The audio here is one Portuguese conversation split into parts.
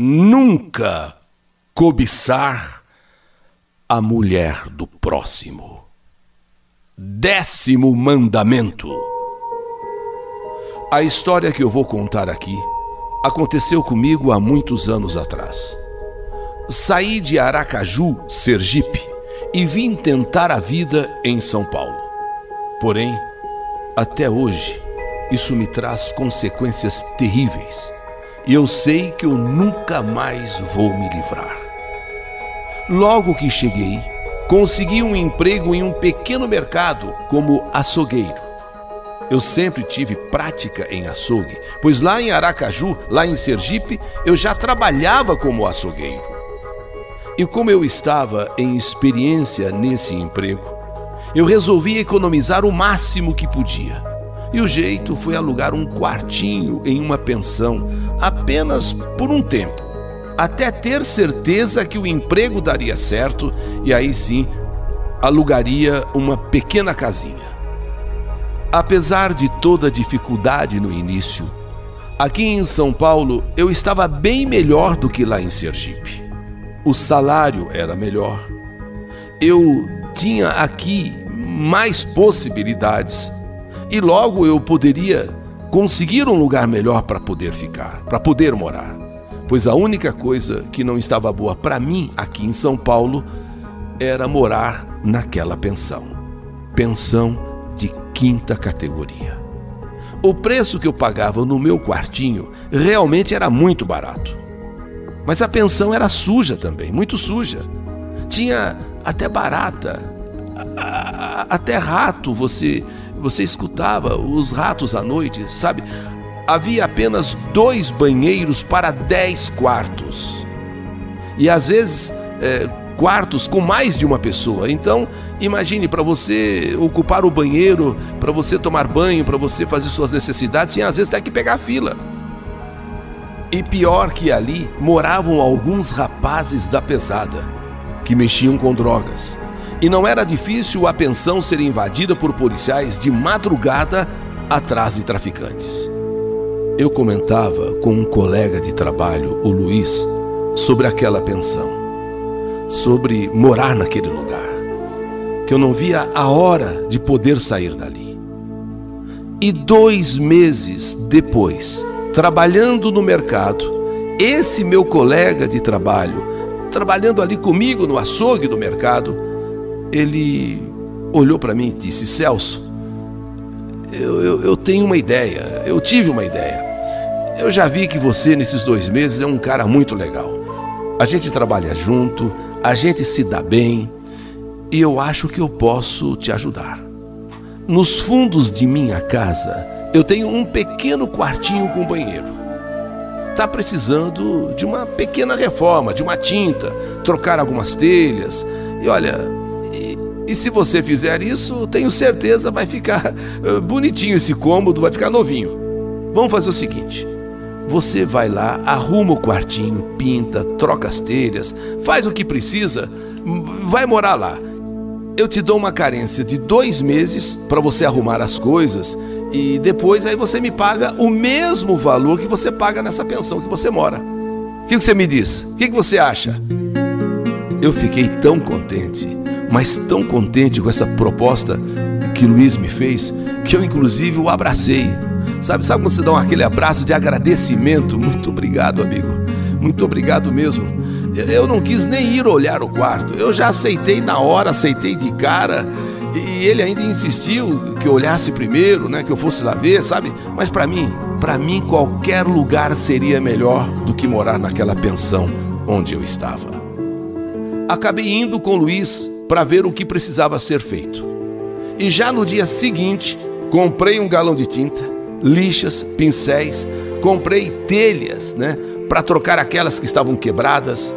nunca cobiçar a mulher do próximo. Décimo mandamento. A história que eu vou contar aqui aconteceu comigo há muitos anos atrás. Saí de Aracaju, Sergipe, e vim tentar a vida em São Paulo. Porém, até hoje, isso me traz consequências terríveis. E eu sei que eu nunca mais vou me livrar. Logo que cheguei, consegui um emprego em um pequeno mercado como açougueiro. Eu sempre tive prática em açougue, pois lá em Aracaju, lá em Sergipe, eu já trabalhava como açougueiro. E como eu estava em experiência nesse emprego, eu resolvi economizar o máximo que podia. E o jeito foi alugar um quartinho em uma pensão, apenas por um tempo, até ter certeza que o emprego daria certo e aí sim alugaria uma pequena casinha. Apesar de toda a dificuldade no início, aqui em São Paulo eu estava bem melhor do que lá em Sergipe. O salário era melhor. Eu tinha aqui mais possibilidades e logo eu poderia conseguir um lugar melhor para poder ficar, para poder morar. Pois a única coisa que não estava boa para mim aqui em São Paulo era morar naquela pensão. Pensão de quinta categoria. O preço que eu pagava no meu quartinho realmente era muito barato. Mas a pensão era suja também, muito suja. Tinha até barata, até rato você você escutava os ratos à noite, sabe? Havia apenas dois banheiros para dez quartos. E às vezes é, quartos com mais de uma pessoa. Então, imagine para você ocupar o banheiro, para você tomar banho, para você fazer suas necessidades, e às vezes tem que pegar fila. E pior que ali moravam alguns rapazes da pesada que mexiam com drogas. E não era difícil a pensão ser invadida por policiais de madrugada atrás de traficantes. Eu comentava com um colega de trabalho, o Luiz, sobre aquela pensão sobre morar naquele lugar, que eu não via a hora de poder sair dali. E dois meses depois, trabalhando no mercado, esse meu colega de trabalho, trabalhando ali comigo no açougue do mercado, ele olhou para mim e disse: Celso, eu, eu, eu tenho uma ideia, eu tive uma ideia. Eu já vi que você, nesses dois meses, é um cara muito legal. A gente trabalha junto, a gente se dá bem e eu acho que eu posso te ajudar. Nos fundos de minha casa, eu tenho um pequeno quartinho com banheiro. Está precisando de uma pequena reforma, de uma tinta, trocar algumas telhas. E olha, e, se você fizer isso, tenho certeza vai ficar eh, bonitinho esse cômodo, vai ficar novinho. Vamos fazer o seguinte: você vai lá, arruma o quartinho, pinta, troca as telhas, faz o que precisa, vai morar lá. Eu te dou uma carência de dois meses para você arrumar as coisas e depois aí você me paga o mesmo valor que você paga nessa pensão que você mora. O que você me diz? O que você acha? Eu fiquei tão contente, mas tão contente com essa proposta que Luiz me fez, que eu inclusive o abracei. Sabe, sabe quando você dá aquele abraço de agradecimento? Muito obrigado, amigo. Muito obrigado mesmo. Eu não quis nem ir olhar o quarto. Eu já aceitei na hora, aceitei de cara. E ele ainda insistiu que eu olhasse primeiro, né, que eu fosse lá ver, sabe? Mas para mim, para mim qualquer lugar seria melhor do que morar naquela pensão onde eu estava. Acabei indo com Luiz para ver o que precisava ser feito. E já no dia seguinte, comprei um galão de tinta, lixas, pincéis, comprei telhas, né, para trocar aquelas que estavam quebradas.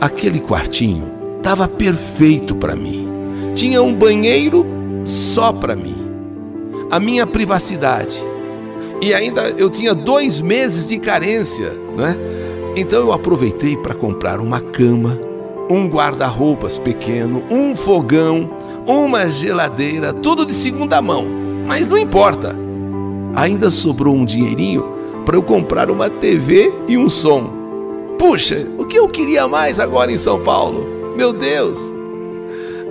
Aquele quartinho estava perfeito para mim. Tinha um banheiro só para mim, a minha privacidade. E ainda eu tinha dois meses de carência, né? Então eu aproveitei para comprar uma cama, um guarda-roupas pequeno, um fogão, uma geladeira, tudo de segunda mão. Mas não importa, ainda sobrou um dinheirinho para eu comprar uma TV e um som. Puxa, o que eu queria mais agora em São Paulo? Meu Deus!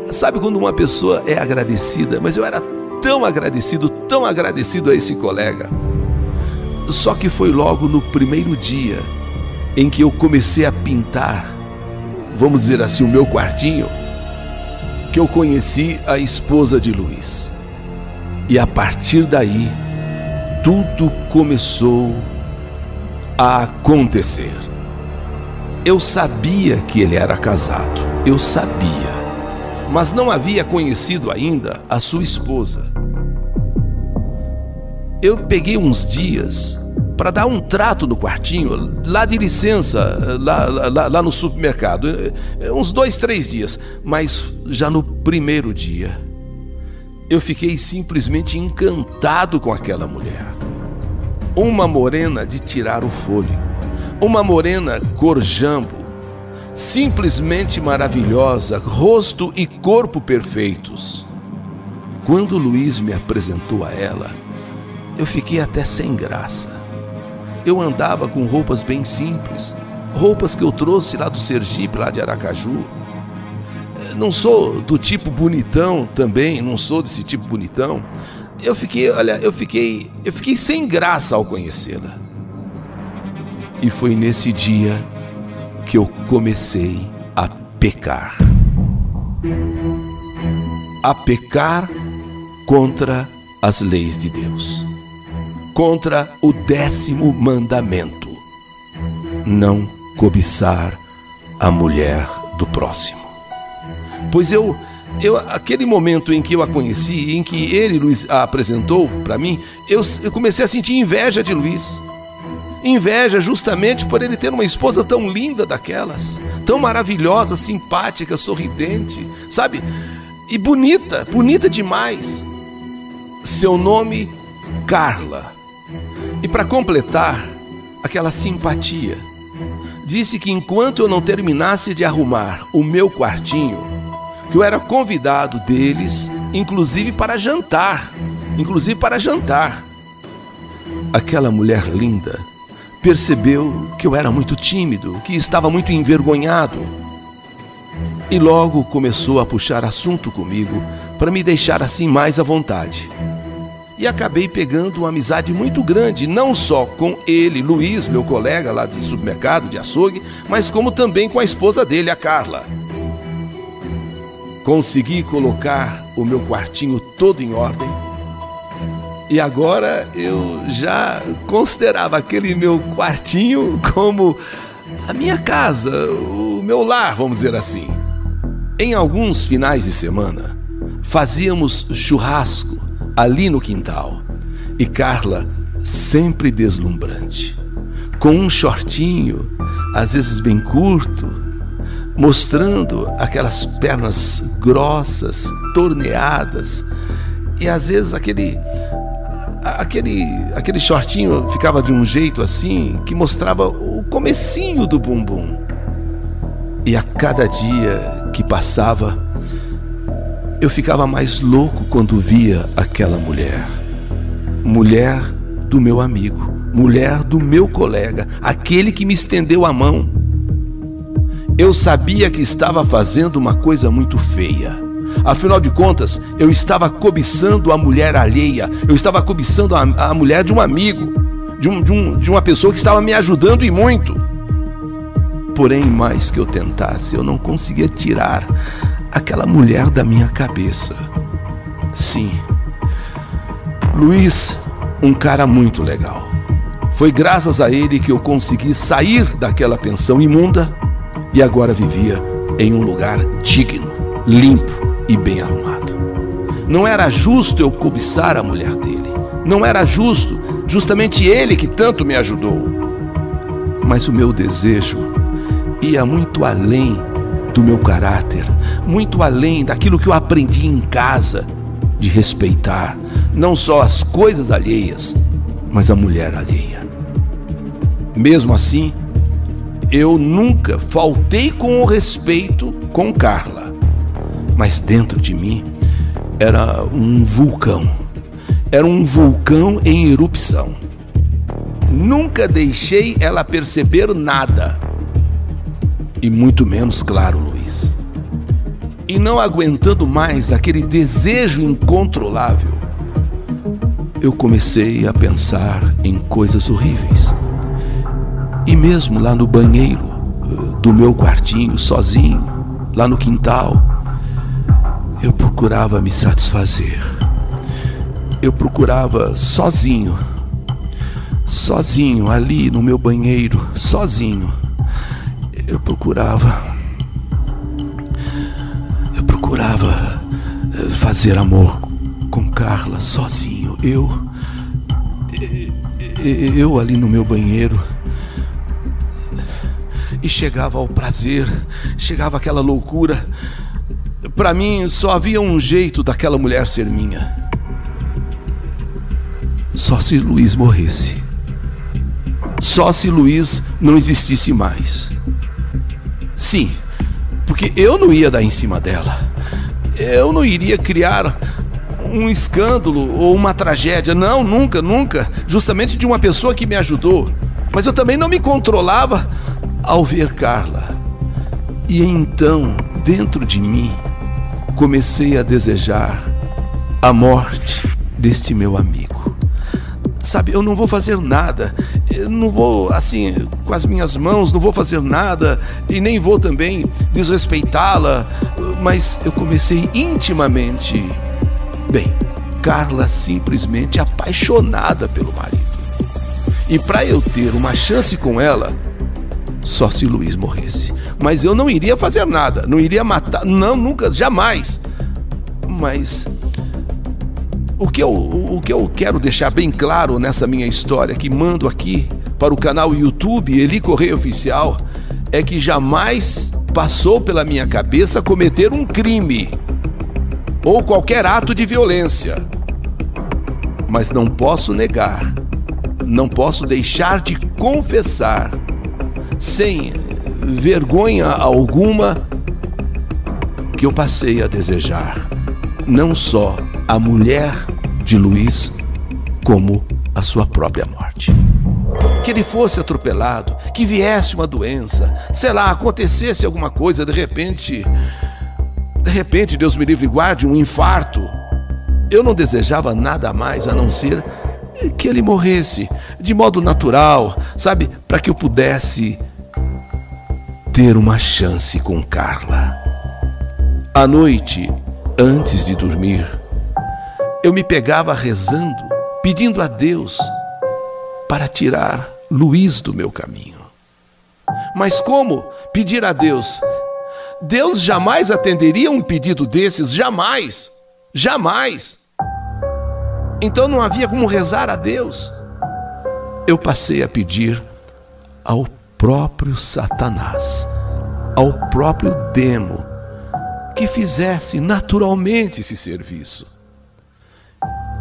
Sabe quando uma pessoa é agradecida? Mas eu era tão agradecido, tão agradecido a esse colega. Só que foi logo no primeiro dia em que eu comecei a pintar, vamos dizer assim, o meu quartinho, que eu conheci a esposa de Luiz. E a partir daí, tudo começou a acontecer. Eu sabia que ele era casado, eu sabia, mas não havia conhecido ainda a sua esposa. Eu peguei uns dias para dar um trato no quartinho, lá de licença, lá, lá, lá no supermercado. Uns dois, três dias. Mas já no primeiro dia, eu fiquei simplesmente encantado com aquela mulher. Uma morena de tirar o fôlego uma morena cor jambo, simplesmente maravilhosa, rosto e corpo perfeitos. Quando Luiz me apresentou a ela, eu fiquei até sem graça. Eu andava com roupas bem simples, roupas que eu trouxe lá do Sergipe, lá de Aracaju. Não sou do tipo bonitão também, não sou desse tipo bonitão. Eu fiquei, olha, eu fiquei, eu fiquei sem graça ao conhecê-la. E foi nesse dia que eu comecei a pecar. A pecar contra as leis de Deus, contra o décimo mandamento: não cobiçar a mulher do próximo. Pois eu, eu aquele momento em que eu a conheci, em que ele Luiz a apresentou para mim, eu, eu comecei a sentir inveja de Luiz. Inveja justamente por ele ter uma esposa tão linda daquelas, tão maravilhosa, simpática, sorridente, sabe? E bonita, bonita demais. Seu nome, Carla. E para completar, aquela simpatia. Disse que enquanto eu não terminasse de arrumar o meu quartinho, que eu era convidado deles, inclusive para jantar, inclusive para jantar. Aquela mulher linda percebeu que eu era muito tímido, que estava muito envergonhado. E logo começou a puxar assunto comigo para me deixar assim mais à vontade. E acabei pegando uma amizade muito grande, não só com ele, Luiz, meu colega lá de supermercado, de açougue, mas como também com a esposa dele, a Carla. Consegui colocar o meu quartinho todo em ordem e agora eu já considerava aquele meu quartinho como a minha casa, o meu lar, vamos dizer assim. Em alguns finais de semana, fazíamos churrasco ali no quintal e Carla, sempre deslumbrante, com um shortinho, às vezes bem curto, mostrando aquelas pernas grossas, torneadas e às vezes aquele aquele, aquele shortinho ficava de um jeito assim que mostrava o comecinho do bumbum. E a cada dia que passava, eu ficava mais louco quando via aquela mulher. Mulher do meu amigo, mulher do meu colega, aquele que me estendeu a mão. Eu sabia que estava fazendo uma coisa muito feia Afinal de contas, eu estava cobiçando a mulher alheia, eu estava cobiçando a, a mulher de um amigo, de, um, de, um, de uma pessoa que estava me ajudando e muito. Porém, mais que eu tentasse, eu não conseguia tirar aquela mulher da minha cabeça. Sim, Luiz, um cara muito legal. Foi graças a ele que eu consegui sair daquela pensão imunda e agora vivia em um lugar digno, limpo e bem arrumado. Não era justo eu cobiçar a mulher dele. Não era justo, justamente ele que tanto me ajudou. Mas o meu desejo ia muito além do meu caráter, muito além daquilo que eu aprendi em casa de respeitar não só as coisas alheias, mas a mulher alheia. Mesmo assim, eu nunca faltei com o respeito com Carla mas dentro de mim era um vulcão. Era um vulcão em erupção. Nunca deixei ela perceber nada, e muito menos claro, Luiz. E não aguentando mais aquele desejo incontrolável, eu comecei a pensar em coisas horríveis. E mesmo lá no banheiro eh, do meu quartinho, sozinho, lá no quintal, eu procurava me satisfazer. Eu procurava sozinho, sozinho ali no meu banheiro, sozinho eu procurava. Eu procurava eh, fazer amor com Carla sozinho. Eu. Eh, eh, eu ali no meu banheiro. E chegava ao prazer, chegava aquela loucura. Para mim só havia um jeito daquela mulher ser minha. Só se Luiz morresse. Só se Luiz não existisse mais. Sim, porque eu não ia dar em cima dela. Eu não iria criar um escândalo ou uma tragédia. Não, nunca, nunca. Justamente de uma pessoa que me ajudou. Mas eu também não me controlava ao ver Carla. E então, dentro de mim, comecei a desejar a morte deste meu amigo. Sabe, eu não vou fazer nada eu não vou, assim, com as minhas mãos, não vou fazer nada e nem vou também desrespeitá-la, mas eu comecei intimamente. Bem, Carla simplesmente apaixonada pelo marido. E para eu ter uma chance com ela, só se Luiz morresse. Mas eu não iria fazer nada, não iria matar, não, nunca, jamais. Mas o que, eu, o que eu quero deixar bem claro nessa minha história, que mando aqui para o canal YouTube Eli Correia Oficial, é que jamais passou pela minha cabeça cometer um crime ou qualquer ato de violência. Mas não posso negar, não posso deixar de confessar, sem vergonha alguma, que eu passei a desejar não só a mulher de Luiz, como a sua própria morte. Que ele fosse atropelado, que viesse uma doença, sei lá, acontecesse alguma coisa, de repente, de repente, Deus me livre e guarde, um infarto. Eu não desejava nada mais a não ser que ele morresse de modo natural, sabe, para que eu pudesse ter uma chance com Carla. À noite, antes de dormir, eu me pegava rezando, pedindo a Deus para tirar Luiz do meu caminho. Mas como pedir a Deus? Deus jamais atenderia um pedido desses, jamais, jamais. Então não havia como rezar a Deus. Eu passei a pedir ao próprio Satanás, ao próprio demo, que fizesse naturalmente esse serviço.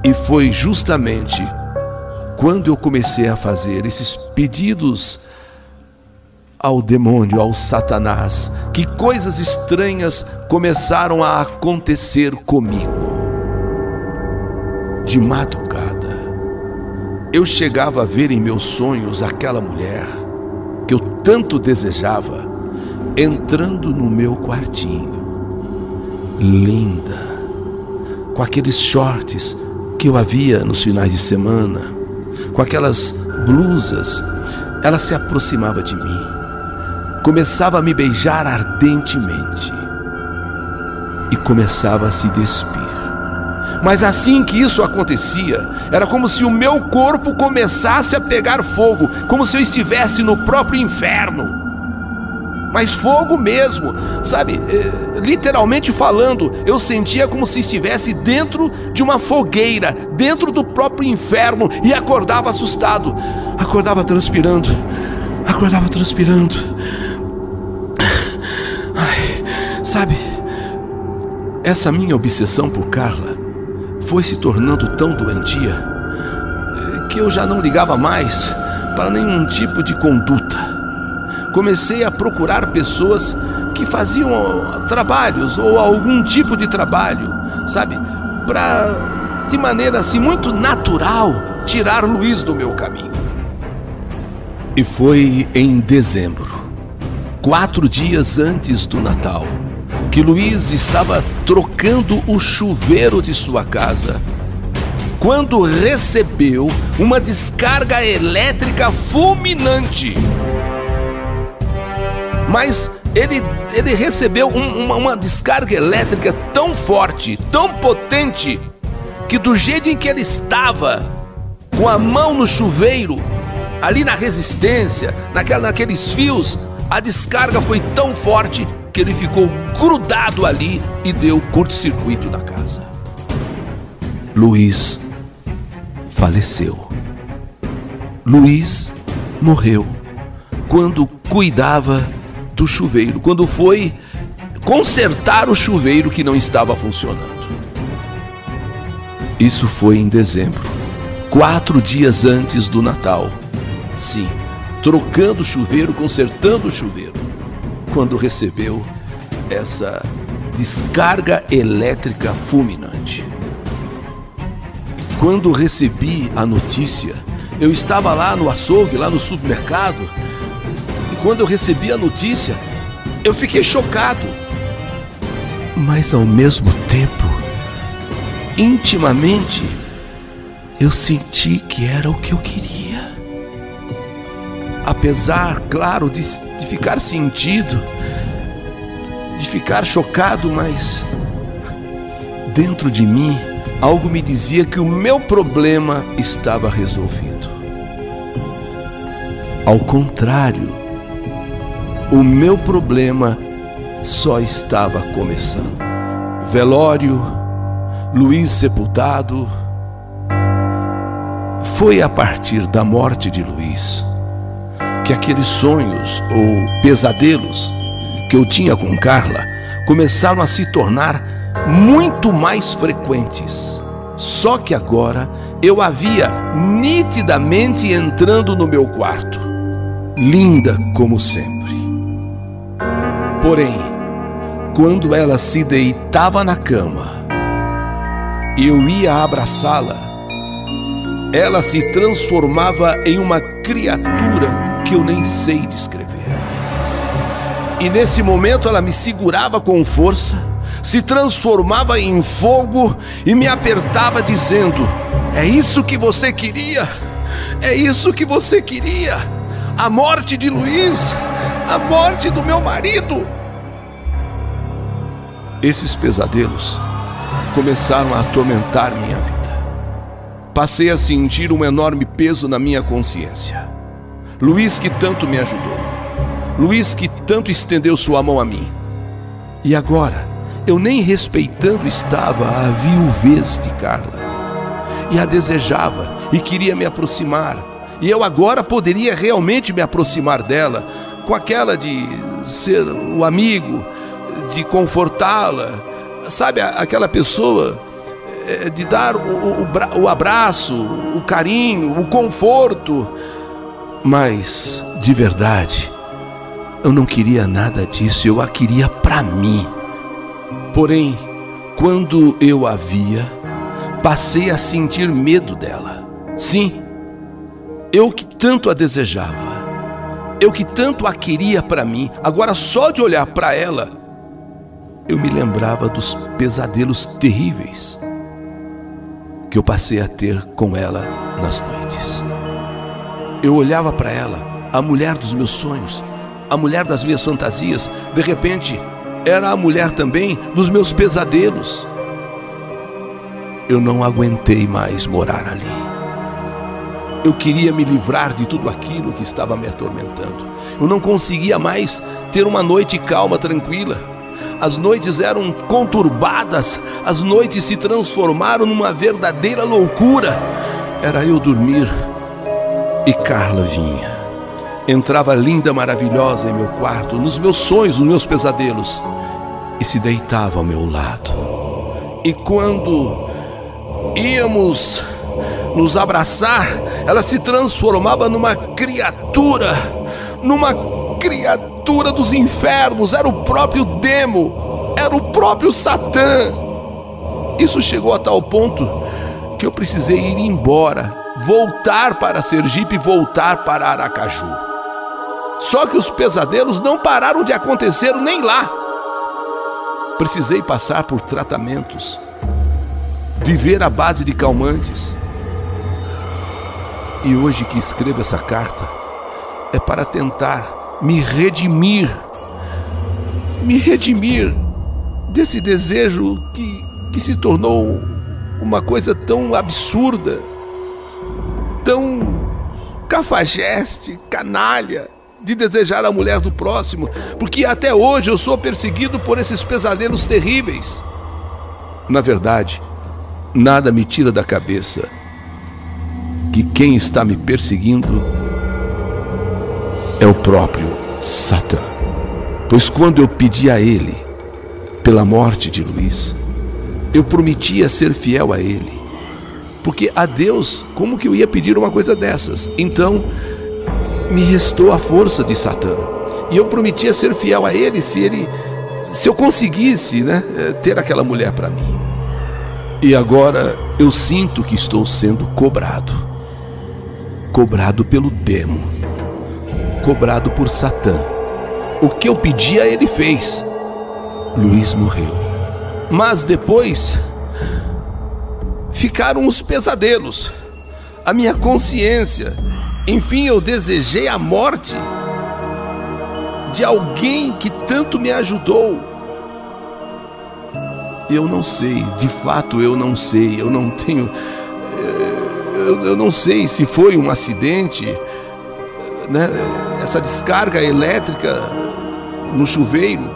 E foi justamente quando eu comecei a fazer esses pedidos ao demônio, ao Satanás, que coisas estranhas começaram a acontecer comigo. De madrugada, eu chegava a ver em meus sonhos aquela mulher que eu tanto desejava entrando no meu quartinho, linda, com aqueles shorts que eu havia nos finais de semana, com aquelas blusas, ela se aproximava de mim, começava a me beijar ardentemente e começava a se despir. Mas assim que isso acontecia, era como se o meu corpo começasse a pegar fogo, como se eu estivesse no próprio inferno mas fogo mesmo, sabe? É, literalmente falando, eu sentia como se estivesse dentro de uma fogueira, dentro do próprio inferno, e acordava assustado, acordava transpirando, acordava transpirando. Ai, sabe? Essa minha obsessão por Carla foi se tornando tão doentia é, que eu já não ligava mais para nenhum tipo de conduta comecei a procurar pessoas que faziam trabalhos ou algum tipo de trabalho, sabe? Para, de maneira assim muito natural, tirar Luiz do meu caminho. E foi em dezembro, quatro dias antes do Natal, que Luiz estava trocando o chuveiro de sua casa, quando recebeu uma descarga elétrica fulminante. Mas ele, ele recebeu um, uma, uma descarga elétrica tão forte, tão potente, que do jeito em que ele estava, com a mão no chuveiro, ali na resistência, naquela, naqueles fios, a descarga foi tão forte que ele ficou grudado ali e deu curto-circuito na casa. Luiz faleceu. Luiz morreu quando cuidava do chuveiro, quando foi consertar o chuveiro que não estava funcionando. Isso foi em dezembro, quatro dias antes do Natal. Sim, trocando o chuveiro, consertando o chuveiro, quando recebeu essa descarga elétrica fulminante. Quando recebi a notícia, eu estava lá no açougue, lá no supermercado, quando eu recebi a notícia, eu fiquei chocado. Mas ao mesmo tempo, intimamente, eu senti que era o que eu queria. Apesar, claro, de, de ficar sentido, de ficar chocado, mas dentro de mim, algo me dizia que o meu problema estava resolvido. Ao contrário, o meu problema só estava começando. Velório, Luiz sepultado. Foi a partir da morte de Luiz que aqueles sonhos ou pesadelos que eu tinha com Carla começaram a se tornar muito mais frequentes. Só que agora eu a via nitidamente entrando no meu quarto, linda como sempre. Porém, quando ela se deitava na cama, eu ia abraçá-la, ela se transformava em uma criatura que eu nem sei descrever. E nesse momento ela me segurava com força, se transformava em fogo e me apertava, dizendo: É isso que você queria? É isso que você queria? A morte de Luiz, a morte do meu marido. Esses pesadelos começaram a atormentar minha vida. Passei a sentir um enorme peso na minha consciência. Luiz que tanto me ajudou. Luiz que tanto estendeu sua mão a mim. E agora, eu nem respeitando estava a viuvez de Carla. E a desejava e queria me aproximar. E eu agora poderia realmente me aproximar dela, com aquela de ser o amigo, de confortá-la, sabe, aquela pessoa é, de dar o abraço, o carinho, o conforto. Mas, de verdade, eu não queria nada disso, eu a queria para mim. Porém, quando eu a via, passei a sentir medo dela. Sim, eu que tanto a desejava, eu que tanto a queria para mim, agora só de olhar para ela, eu me lembrava dos pesadelos terríveis que eu passei a ter com ela nas noites. Eu olhava para ela, a mulher dos meus sonhos, a mulher das minhas fantasias, de repente, era a mulher também dos meus pesadelos. Eu não aguentei mais morar ali. Eu queria me livrar de tudo aquilo que estava me atormentando. Eu não conseguia mais ter uma noite calma, tranquila as noites eram conturbadas, as noites se transformaram numa verdadeira loucura. Era eu dormir e Carla vinha. Entrava linda, maravilhosa em meu quarto, nos meus sonhos, nos meus pesadelos, e se deitava ao meu lado. E quando íamos nos abraçar, ela se transformava numa criatura, numa criatura dos infernos, era o próprio demo, era o próprio Satã. Isso chegou a tal ponto que eu precisei ir embora, voltar para Sergipe voltar para Aracaju. Só que os pesadelos não pararam de acontecer nem lá. Precisei passar por tratamentos, viver à base de calmantes. E hoje que escrevo essa carta é para tentar me redimir, me redimir desse desejo que, que se tornou uma coisa tão absurda, tão cafajeste, canalha, de desejar a mulher do próximo, porque até hoje eu sou perseguido por esses pesadelos terríveis. Na verdade, nada me tira da cabeça que quem está me perseguindo é o próprio Satã. Pois quando eu pedi a ele pela morte de Luiz, eu prometia ser fiel a ele. Porque a Deus, como que eu ia pedir uma coisa dessas? Então, me restou a força de Satã. E eu prometia ser fiel a ele se ele se eu conseguisse, né, eh, ter aquela mulher para mim. E agora eu sinto que estou sendo cobrado. Cobrado pelo demo. Cobrado por Satã. O que eu pedia, ele fez. Luiz morreu. Mas depois ficaram os pesadelos. A minha consciência enfim, eu desejei a morte de alguém que tanto me ajudou. Eu não sei, de fato eu não sei, eu não tenho. Eu, eu não sei se foi um acidente, né? essa descarga elétrica no chuveiro,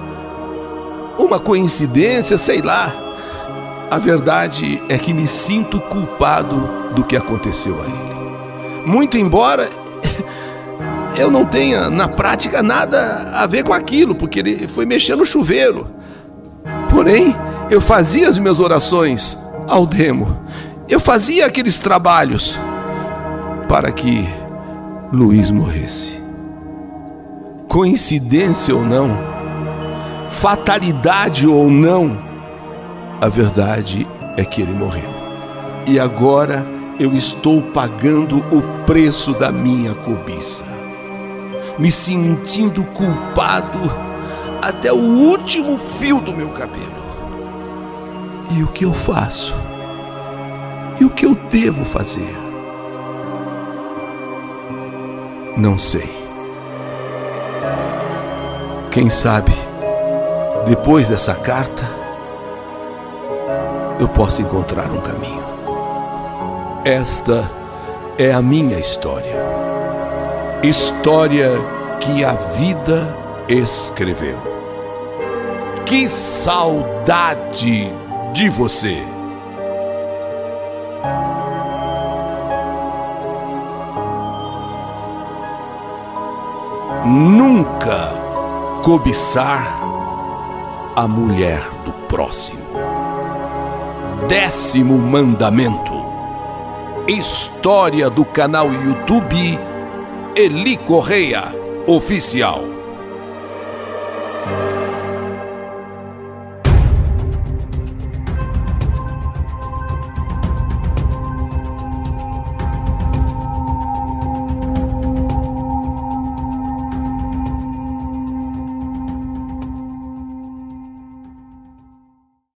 uma coincidência, sei lá. A verdade é que me sinto culpado do que aconteceu a ele. Muito embora eu não tenha na prática nada a ver com aquilo, porque ele foi mexer no chuveiro. Porém, eu fazia as minhas orações ao demo. Eu fazia aqueles trabalhos para que Luiz morresse. Coincidência ou não, fatalidade ou não, a verdade é que ele morreu. E agora eu estou pagando o preço da minha cobiça, me sentindo culpado até o último fio do meu cabelo. E o que eu faço? E o que eu devo fazer? Não sei. Quem sabe, depois dessa carta, eu possa encontrar um caminho. Esta é a minha história. História que a vida escreveu. Que saudade de você! Nunca cobiçar a mulher do próximo. Décimo mandamento História do canal YouTube Eli Correia Oficial.